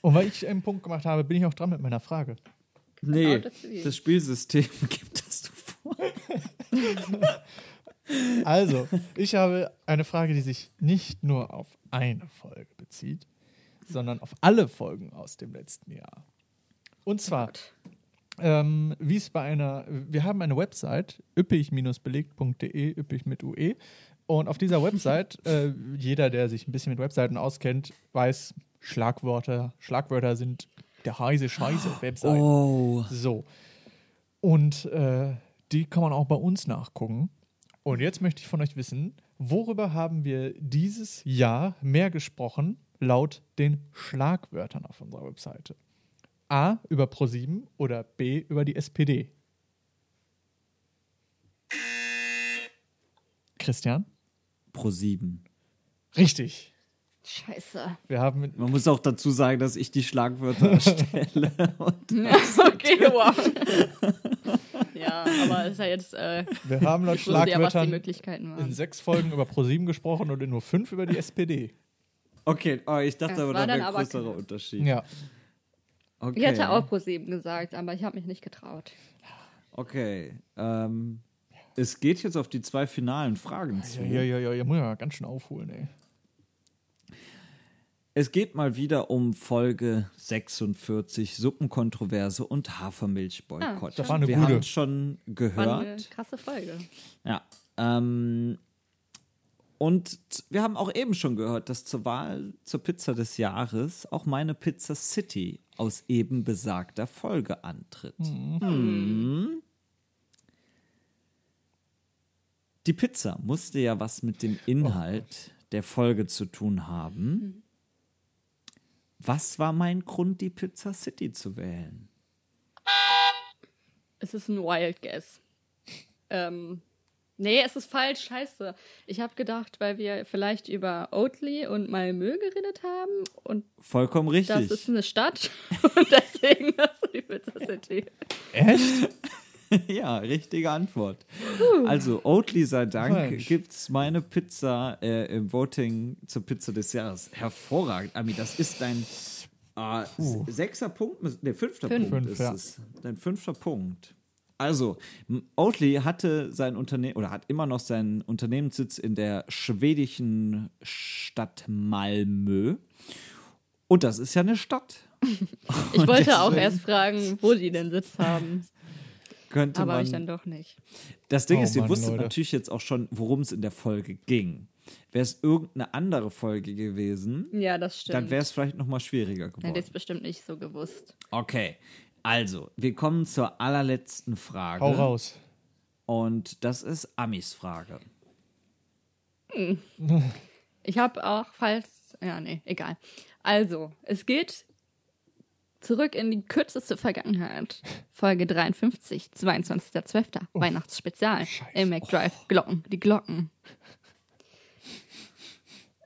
Und weil ich einen Punkt gemacht habe, bin ich auch dran mit meiner Frage. Nee, das ist- das Spielsystem *laughs* gibt das du vor. *laughs* Also, ich habe eine Frage, die sich nicht nur auf eine Folge bezieht, sondern auf alle Folgen aus dem letzten Jahr. Und zwar, ähm, wie es bei einer, wir haben eine Website, üppig-belegt.de, üppig mit UE. Und auf dieser *laughs* Website, äh, jeder, der sich ein bisschen mit Webseiten auskennt, weiß, Schlagwörter, Schlagwörter sind der heiße Scheiße auf Webseiten. Oh. So. Und äh, die kann man auch bei uns nachgucken. Und jetzt möchte ich von euch wissen, worüber haben wir dieses Jahr mehr gesprochen, laut den Schlagwörtern auf unserer Webseite? A über Pro7 oder B über die SPD? Christian? Pro 7. Richtig. Scheiße. Wir haben mit, Man muss auch dazu sagen, dass ich die Schlagwörter *laughs* erstelle. Und okay, wow. ja, aber ist ja jetzt, äh, wir haben laut ja, Schlagwörtern Möglichkeiten in sechs Folgen über Pro7 gesprochen und in nur fünf über die SPD. okay, oh, ich dachte Das aber, war da wäre ein größerer. Unterschied. Ja. Okay. Ich hätte auch ProSieben gesagt, aber ich habe mich nicht getraut. Okay. Ähm, es geht jetzt auf die zwei finalen Fragen zu. Ja, ja, ja, ja, ja, muss ja ganz schön aufholen, ey. Es geht mal wieder um Folge 46, Suppenkontroverse und Hafermilchboykott. Ah, das war eine Wir gute. haben schon War gehört. eine krasse Folge. Ja. Ähm, und wir haben auch eben schon gehört, dass zur Wahl zur Pizza des Jahres auch meine Pizza City aus eben besagter Folge antritt. Hm. Die Pizza musste ja was mit dem Inhalt der Folge zu tun haben. Was war mein Grund, die Pizza City zu wählen? Es ist ein Wild Guess. Ähm, nee, es ist falsch. Scheiße. Ich habe gedacht, weil wir vielleicht über Oatly und Malmö geredet haben und Vollkommen richtig. das ist eine Stadt *laughs* und deswegen *laughs* hast du die Pizza City. Echt? *laughs* ja, richtige Antwort. Also, Oatly sei Dank Falsch. gibt's meine Pizza äh, im Voting zur Pizza des Jahres. Hervorragend, Ami. Das ist dein äh, sechster Punkt, ne, fünfter Fünf. Punkt Fünf, ist ja. es. Dein fünfter Punkt. Also, Oatly hatte sein Unternehmen oder hat immer noch seinen Unternehmenssitz in der schwedischen Stadt Malmö. Und das ist ja eine Stadt. *laughs* Ich wollte auch erst fragen, wo die den Sitz haben, Könnte aber man ich dann doch nicht. Das Ding Oh ist, ihr Mann, wusstet Leute. natürlich jetzt auch schon, worum es in der Folge ging. Wäre es irgendeine andere Folge gewesen, Ja, das stimmt. dann wäre es vielleicht noch mal schwieriger Hätte geworden. ich es bestimmt nicht so gewusst. Okay, also, wir kommen zur allerletzten Frage. Hau raus. Und das ist Amis Frage. Ich habe auch, falls. Ja, nee, egal. Also, es geht zurück in die kürzeste Vergangenheit. Folge 53, 22.12. Weihnachtsspezial im McDrive. Glocken, die Glocken.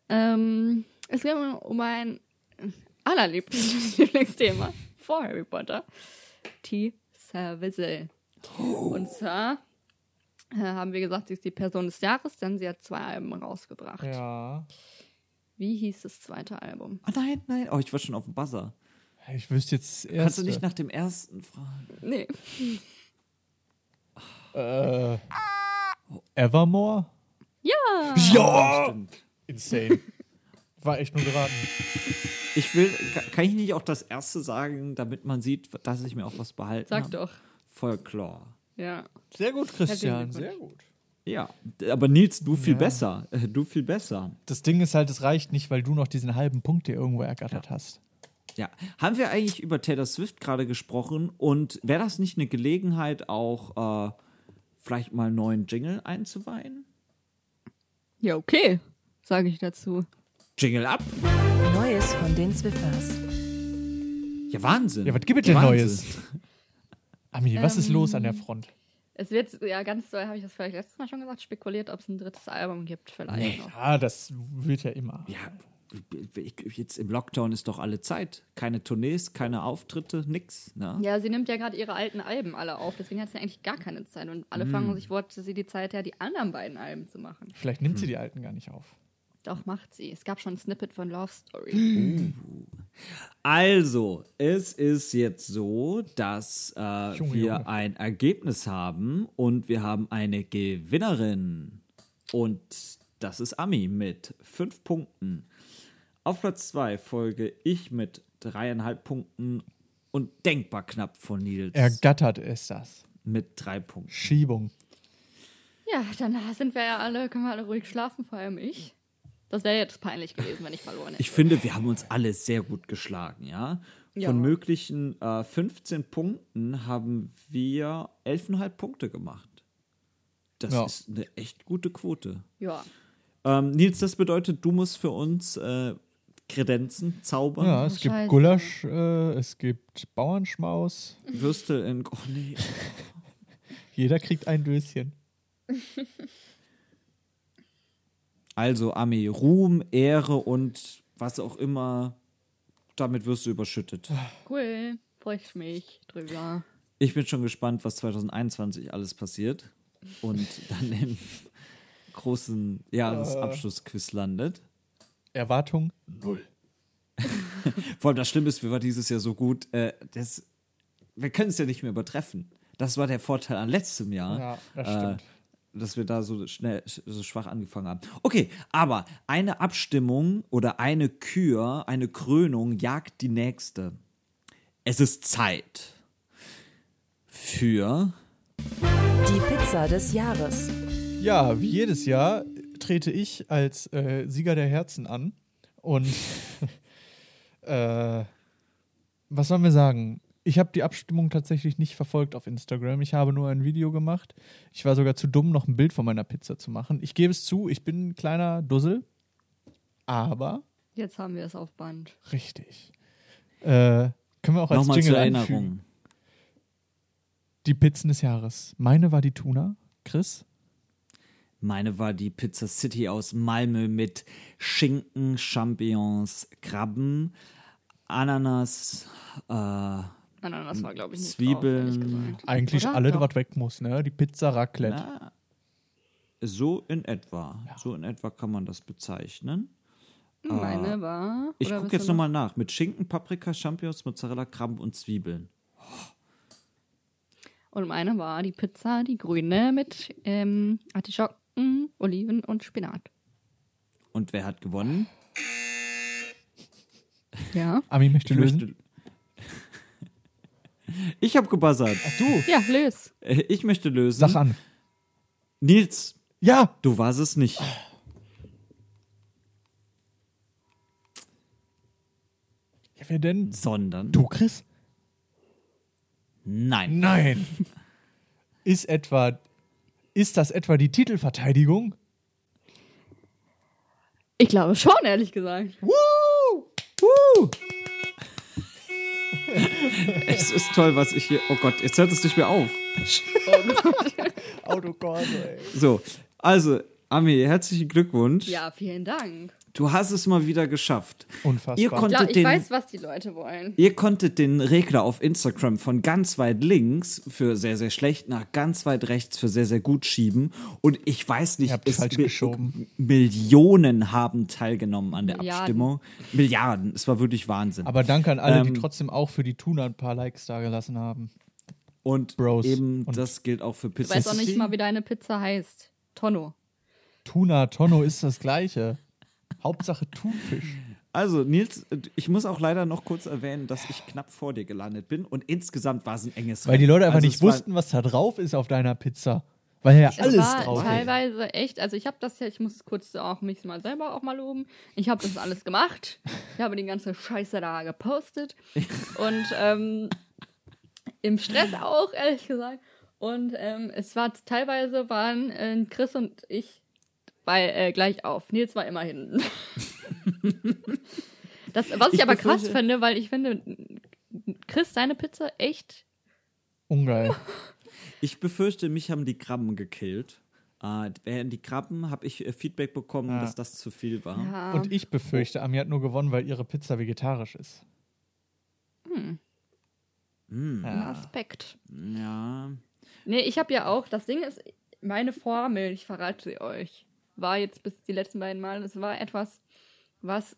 Ähm, es geht um mein allerliebstes *laughs* Lieblingsthema vor Harry Potter. T. Savile. Und zwar äh, haben wir gesagt, sie ist die Person des Jahres, denn sie hat zwei Alben rausgebracht. Ja. Wie hieß das zweite Album? Oh nein, nein. Oh, ich war schon auf dem Buzzer. Ich wüsste jetzt erst. Kannst du nicht nach dem ersten fragen? Nee. Äh, Evermore? Ja! Ja! Stimmt. Insane. War echt nur geraten. Ich will, ka- kann ich nicht auch das erste sagen, damit man sieht, dass ich mir auch was behalten Sag habe? doch. Folklore. Ja. Sehr gut, Christian. Sehr gut. Ja, aber Nils, du viel Ja. besser. Äh, Du viel besser. Das Ding ist halt, es reicht nicht, weil du noch diesen halben Punkt dir irgendwo ergattert hast. Ja. Haben wir eigentlich über Taylor Swift gerade gesprochen und wäre das nicht eine Gelegenheit, auch äh, vielleicht mal einen neuen Jingle einzuweihen? Ja, okay. Sage ich dazu. Jingle ab! Neues von den Zwiffers. Ja, Wahnsinn. Ja, was gibt es denn Wahnsinn. Neues? Ami, was ist los an der Front? Es wird, ja, ganz doll, habe ich das vielleicht letztes Mal schon gesagt, spekuliert, ob es ein drittes Album gibt, vielleicht Nee. noch. Ja, das wird ja immer. Ja, ich, jetzt im Lockdown ist doch alle Zeit. Keine Tournees, keine Auftritte, nix. Ne? Ja, sie nimmt ja gerade ihre alten Alben alle auf, deswegen hat sie eigentlich gar keine Zeit. Und alle fangen sich, wollte sie die Zeit her, die anderen beiden Alben zu machen. Vielleicht nimmt sie die alten gar nicht auf. Doch, macht sie. Es gab schon ein Snippet von Love Story. Also, es ist jetzt so, dass äh, Junge, wir Junge. ein Ergebnis haben und wir haben eine Gewinnerin. Und das ist Ami mit fünf Punkten. Auf Platz zwei folge ich mit dreieinhalb Punkten und denkbar knapp von Nils Ergattert ist das. mit drei Punkten. Schiebung. Ja, dann sind wir ja alle, können wir alle ruhig schlafen, vor allem ich. Das wäre jetzt peinlich gewesen, wenn ich verloren hätte. Ich finde, wir haben uns alle sehr gut geschlagen, ja. Von Ja. möglichen äh, 15 Punkten haben wir 11,5 Punkte gemacht. Das Ja. ist eine echt gute Quote. ja. Ähm, Nils, das bedeutet, du musst für uns äh, Kredenzen zaubern. Ja, es Oh, gibt Scheiße. Gulasch, äh, es gibt Bauernschmaus. Würstel in. *laughs* Oh nee. Jeder kriegt ein Döschen. *laughs* Also, Ami, Ruhm, Ehre und was auch immer, damit wirst du überschüttet. Cool. Freue ich mich drüber. Ich bin schon gespannt, was 2021 alles passiert und *laughs* dann im großen Jahresabschlussquiz landet. Erwartung null. Vor allem das Schlimme ist, wir waren dieses Jahr so gut, äh, das, wir können es ja nicht mehr übertreffen. Das war der Vorteil an letztem Jahr. Ja, das äh, stimmt. Dass wir da so schnell, so schwach angefangen haben. Okay, aber eine Abstimmung oder eine Kür, eine Krönung jagt die nächste. Es ist Zeit für Die Pizza des Jahres. Ja, wie jedes Jahr trete ich als äh, Sieger der Herzen an. Und *laughs* äh, was sollen wir sagen? Ich habe die Abstimmung tatsächlich nicht verfolgt auf Instagram. Ich habe nur ein Video gemacht. Ich war sogar zu dumm, noch ein Bild von meiner Pizza zu machen. Ich gebe es zu, ich bin ein kleiner Dussel. Aber Jetzt haben wir es auf Band. richtig. Äh, können wir auch als Nochmal zur Jingle einfügen. Erinnerung. Die Pizzen des Jahres. Meine war die Tuna. Chris? Meine war die Pizza City aus Malmö mit Schinken, Champignons, Krabben, Ananas, äh, Ananas war, glaube ich, nicht Zwiebeln. drauf. Eigentlich Oder? alle, Doch. was weg muss, ne? Die Pizza Raclette. na, so in etwa. So in etwa kann man das bezeichnen. Meine war. Ich gucke jetzt nochmal nach. Mit Schinken, Paprika, Champignons, Mozzarella, Krabben und Zwiebeln. Und meine war die Pizza, die grüne mit ähm, Artischocken, Oliven und Spinat. Und wer hat gewonnen? Ja. Ami möchte Ich lösen. möchte. Ich habe gebuzzert. Du, Ja, lös. Äh, Ich möchte lösen. sag an. Nils, Ja! du warst es nicht. ja wer denn? Sondern. Du, Chris? Nein. Nein. Ist etwa. Ist das etwa die Titelverteidigung? Ich glaube schon, ehrlich gesagt. Woo! Woo! *laughs* Es ist toll, was ich hier. Oh Gott, jetzt hört es nicht mehr auf. *laughs* Autokorso, ey. So, also, Ami, herzlichen Glückwunsch. Ja, vielen Dank. Du hast es mal wieder geschafft. Unfassbar. Ihr Ich, konntet glaub, ich den, weiß, was die Leute wollen. Ihr konntet den Regler auf Instagram von ganz weit links für sehr, sehr schlecht nach ganz weit rechts für sehr, sehr gut schieben. Und ich weiß nicht, Ihr habt falsch geschoben. Millionen haben teilgenommen an der Milliarden. Abstimmung. Milliarden. Es war wirklich Wahnsinn. Aber danke an alle, Ähm, die trotzdem auch für die Tuna ein paar Likes da gelassen haben. und Bros. eben Und- das gilt auch für Pizza weißt auch nicht mal, wie deine Pizza heißt. Tonno. Tuna, Tonno ist das gleiche. Hauptsache Thunfisch. Also, Nils, ich muss auch leider noch kurz erwähnen, dass ich knapp vor dir gelandet bin und insgesamt war es ein enges Weil die Leute einfach Also, nicht wussten, was da drauf ist auf deiner Pizza. Weil ja Es alles war drauf ist. teilweise echt, also ich habe das ja, ich muss kurz auch mich mal selber auch mal loben. Ich habe das alles gemacht. Ich habe die ganze Scheiße da gepostet. Und ähm, im Stress auch, ehrlich gesagt. Und ähm, es war teilweise waren äh, Chris und ich bei äh, gleich auf. Nils war immer hinten. *laughs* das, was ich, Ich aber krass befürchte- finde, weil ich finde, Chris, deine Pizza echt Ungeil. *laughs* Ich befürchte, mich haben die Krabben gekillt. Äh, während die Krabben habe ich äh, Feedback bekommen, Ja. dass das zu viel war. ja, Und ich befürchte, Ami hat nur gewonnen, weil ihre Pizza vegetarisch ist. ein Ja. Aspekt. Ja. Nee, ich habe ja auch, das Ding ist, meine Formel, ich verrate sie euch, war jetzt bis die letzten beiden Mal, es war etwas, was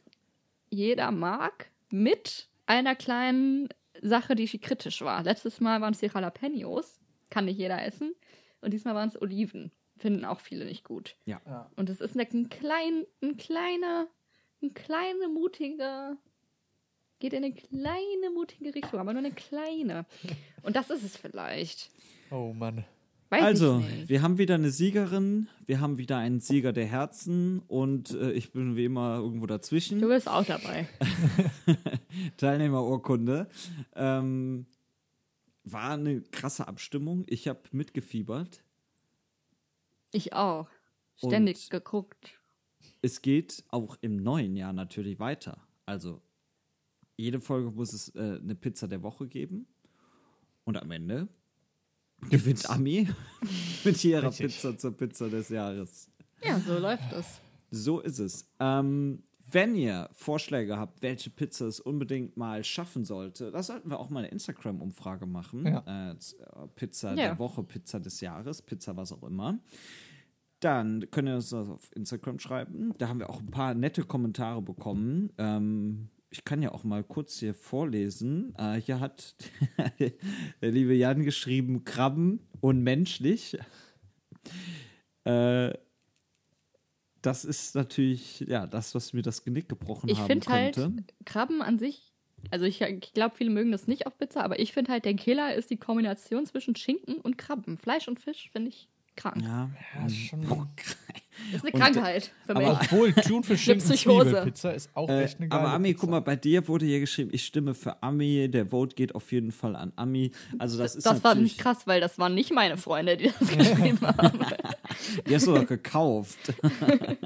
jeder mag, mit einer kleinen Sache, die kritisch war. Letztes Mal waren es die Jalapenos, kann nicht jeder essen. Und diesmal waren es Oliven. Finden auch viele nicht gut. Ja. Und es ist ein klein, ein kleiner, ein kleine mutige, geht in eine kleine mutige Richtung, aber nur eine kleine. Und das ist es vielleicht. Oh Mann. Weiß Also, wir haben wieder eine Siegerin, wir haben wieder einen Sieger der Herzen und äh, ich bin wie immer irgendwo dazwischen. Du bist auch dabei. *laughs* Teilnehmerurkunde. Ähm, war eine krasse Abstimmung. Ich habe mitgefiebert. Ich auch. Ständig Und- geguckt. Es geht auch im neuen Jahr natürlich weiter. Also, jede Folge muss es äh, eine Pizza der Woche geben. Und am Ende gewinnt Ami *laughs* mit ihrer Richtig. Pizza zur Pizza des Jahres. Ja, so läuft es. So ist es. Ähm, wenn ihr Vorschläge habt, welche Pizza es unbedingt mal schaffen sollte, da sollten wir auch mal eine Instagram-Umfrage machen. Ja. Äh, äh, Pizza Ja. der Woche, Pizza des Jahres, Pizza was auch immer. Dann könnt ihr uns das auf Instagram schreiben. Da haben wir auch ein paar nette Kommentare bekommen. Ähm, ich kann ja auch mal kurz hier vorlesen. Äh, hier hat *laughs* der liebe Jan geschrieben, Krabben unmenschlich. Äh, das ist natürlich, ja, das, was mir das Genick gebrochen Ich haben finde halt, könnte. Krabben an sich, also ich, ich glaube, viele mögen das nicht auf Pizza, aber ich finde halt, der Killer ist die Kombination zwischen Schinken und Krabben. Fleisch und Fisch finde ich krank. Ja, Ja, schon. *laughs* ist eine Und- Krankheit für mich. aber- Obwohl Thunfisch Psychose. Zwiebelpizza ist auch Äh, echt eine geile aber Ami, Pizza. guck mal, bei dir wurde hier geschrieben, ich stimme für Ami, der Vote geht auf jeden Fall an Ami. Also das ist das war nicht krass, weil das waren nicht meine Freunde, die das *laughs* geschrieben haben. die hast du doch gekauft. *laughs*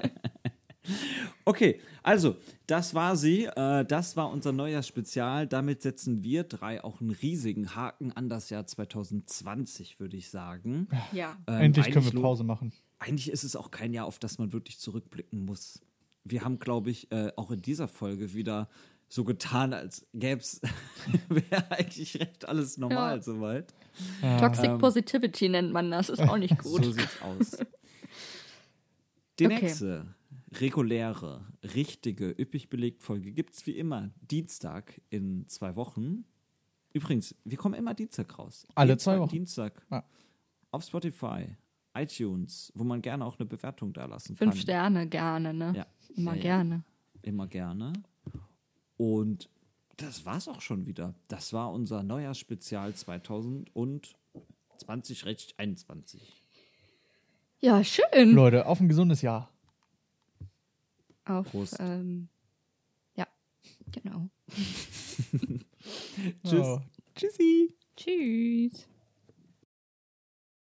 okay, also das war sie, äh, das war unser Neujahrsspezial. Damit setzen wir drei auch einen riesigen Haken an das Jahr 2020, würde ich sagen. ja. Ähm, Endlich können wir Pause machen. Eigentlich ist es auch kein Jahr, auf das man wirklich zurückblicken muss. Wir haben, glaube ich, äh, auch in dieser Folge wieder so getan, als gäbe es, *laughs* wäre eigentlich recht alles normal Ja. soweit. Toxic Positivity nennt man das, ist auch nicht gut. *laughs* So sieht's aus. Die Okay. nächste reguläre, richtige, üppig belegt Folge gibt es wie immer Dienstag in zwei Wochen. Übrigens, wir kommen immer Dienstag raus. Alle Jeden zwei Wochen. Dienstag. Ja. Auf Spotify, iTunes, wo man gerne auch eine Bewertung da lassen kann. Fünf Sterne gerne, ne? Ja. Immer Ja, ja. gerne. Immer gerne. Und das war's auch schon wieder. Das war unser Neujahrsspezial 2020, recht 21. Ja, schön. Leute, auf ein gesundes Jahr. Auf, Prost. ähm, ja, genau. *laughs* Tschüss. Oh. Tschüssi. Tschüss.